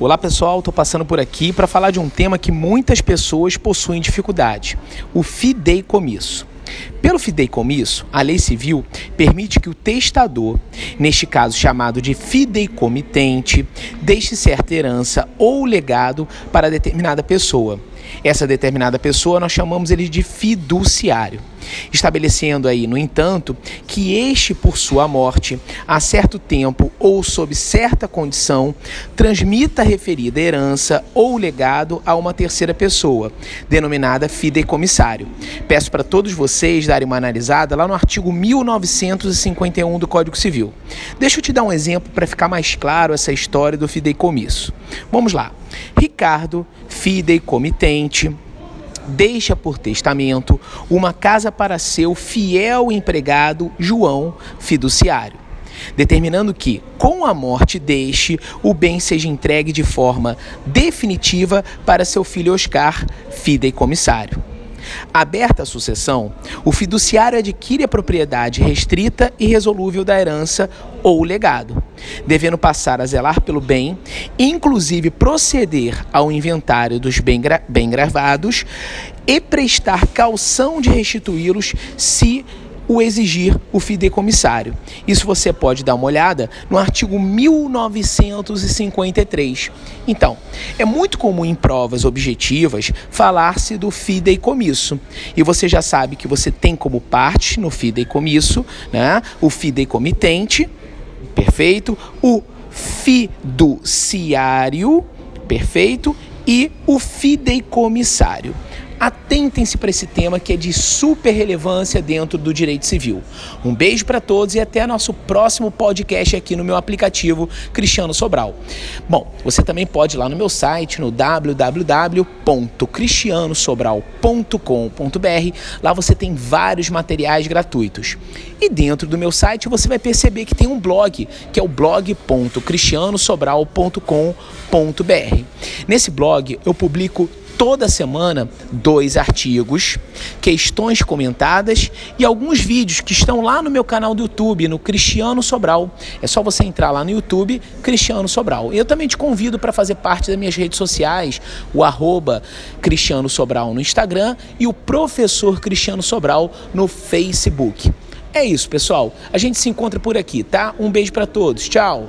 Olá pessoal, estou passando por aqui para falar de um tema que muitas pessoas possuem dificuldade: o fideicomisso. Pelo fideicomisso, a lei civil permite que o testador, neste caso chamado de fideicomitente, deixe certa herança ou legado para determinada pessoa. Essa determinada pessoa nós chamamos ele de fiduciário estabelecendo aí, no entanto, que este, por sua morte, a certo tempo ou sob certa condição, transmita a referida herança ou legado a uma terceira pessoa, denominada fideicomissário. Peço para todos vocês darem uma analisada lá no artigo 1951 do Código Civil. Deixa eu te dar um exemplo para ficar mais claro essa história do fideicomisso. Vamos lá. Ricardo, fideicomitente, deixa por testamento uma casa para seu fiel empregado João, fiduciário, determinando que, com a morte deste, o bem seja entregue de forma definitiva para seu filho Oscar, fideicomissário. Aberta a sucessão, o fiduciário adquire a propriedade restrita e resolúvel da herança ou legado, devendo passar a zelar pelo bem, inclusive proceder ao inventário dos bem, gra bem gravados e prestar calção de restituí-los se o exigir o fideicomissário. Isso você pode dar uma olhada no artigo 1953. Então, é muito comum em provas objetivas falar-se do fideicomisso. E você já sabe que você tem como parte no fideicomisso, né, o fideicomitente, perfeito, o fiduciário, perfeito, e o fideicomissário atentem-se para esse tema que é de super relevância dentro do direito civil. Um beijo para todos e até nosso próximo podcast aqui no meu aplicativo Cristiano Sobral. Bom, você também pode ir lá no meu site no www.cristianosobral.com.br. Lá você tem vários materiais gratuitos. E dentro do meu site você vai perceber que tem um blog, que é o blog.cristianosobral.com.br. Nesse blog eu publico toda semana dois artigos, questões comentadas e alguns vídeos que estão lá no meu canal do YouTube, no Cristiano Sobral. É só você entrar lá no YouTube, Cristiano Sobral. Eu também te convido para fazer parte das minhas redes sociais, o arroba Cristiano Sobral no Instagram e o professor Cristiano Sobral no Facebook. É isso, pessoal. A gente se encontra por aqui, tá? Um beijo para todos. Tchau.